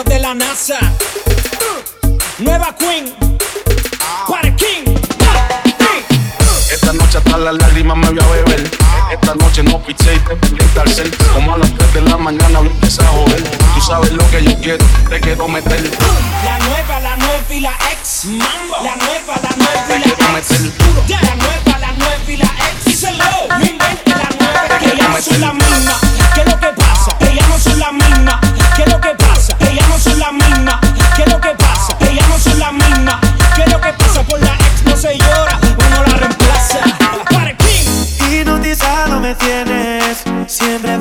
los de la NASA. Nueva Queen. Para King. Esta noche hasta las lágrimas me voy a beber. Esta noche no piché y te pendiente al cel. Como a las 3 de la mañana lo empieza a joder. Tú sabes lo que yo quiero, te quiero meter. La nueva, la nueva y la ex. Mambo. La nueva, la nueva y Te la quiero ex. meter. La nueva, la nueva y la ex. Díselo. No inventes la nueva. Que no son la misma.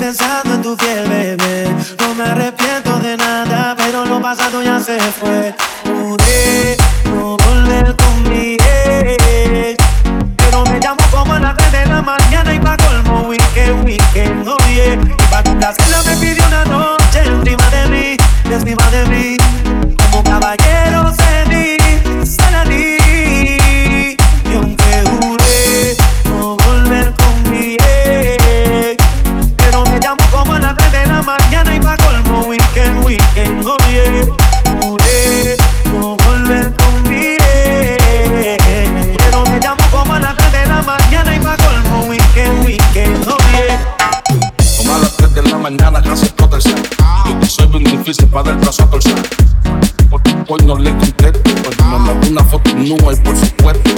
Pensando en tu piel, bebé. No me arrepiento de nada, pero lo pasado ya se fue. Mañana casi explota el. Yo que soy bien difícil para dar brazo a torcer. Por tu pues no le contesto. Pues me una foto nua y por supuesto.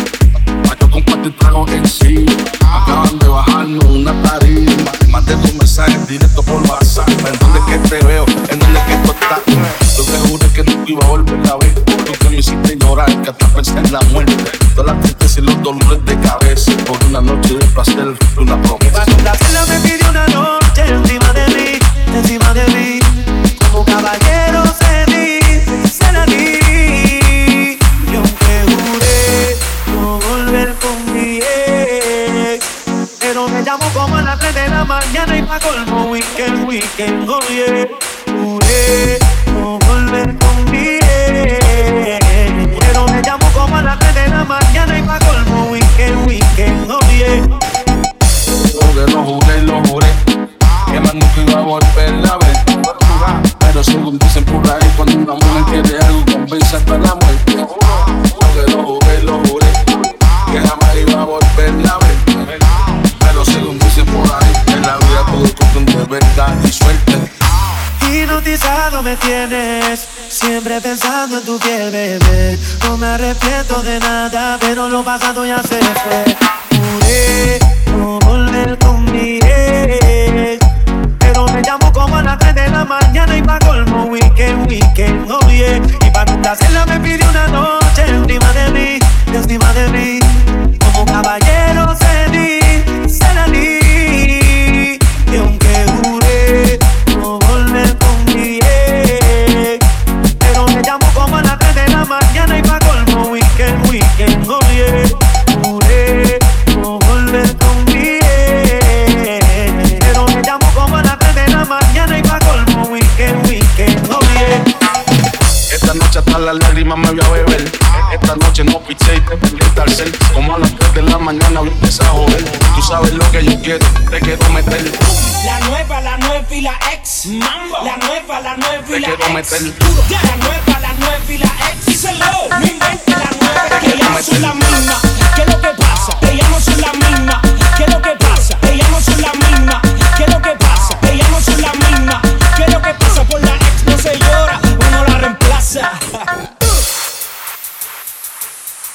Pa' yo compartir trago en sí. Acaban de bajarnos una tarima. Mandé dos mensajes directo por WhatsApp. ¿En dónde es que te veo? ¿En dónde es que tú estás? Yo te juré que nunca iba a volver a ver. Tú que me hiciste llorar, que hasta pensé en la muerte. Todas las tristezas y los dolores de cabeza. Por una noche de placer, una promesa. Pa' complacerla me pidió una noche encima mí, encima de mí. Como caballero cedí, se la di. Y aunque juré no volver con mi pero me llamo como a las 3 de la mañana y pa' colmo weekend, weekend, oh yeah. Juré no volver con iba a ver. Pero según dicen por ahí, cuando una mujer quiere algo, convence hasta la muerte. Juré, lo juré, lo juré. Que jamás iba a volver a ver. Pero según dicen por ahí, en la vida todo es cuestión de verdad y suerte. Hipnotizado me tienes, siempre pensando en tu piel, bebé. No me arrepiento de nada, pero lo pasado ya se fue. Juré no pidió una noche encima de mí, encima de mí. Las lágrimas me voy a beber. Esta noche no piché y te pendiente al cel. Como a las 3 de la mañana lo empieza a joder. Tú sabes lo que yo quiero, te quiero meter. La nueva, la nueva y la ex. Mambo. La nueva, la nueva y Te la quiero ex. meter. La nueva, la nueva y la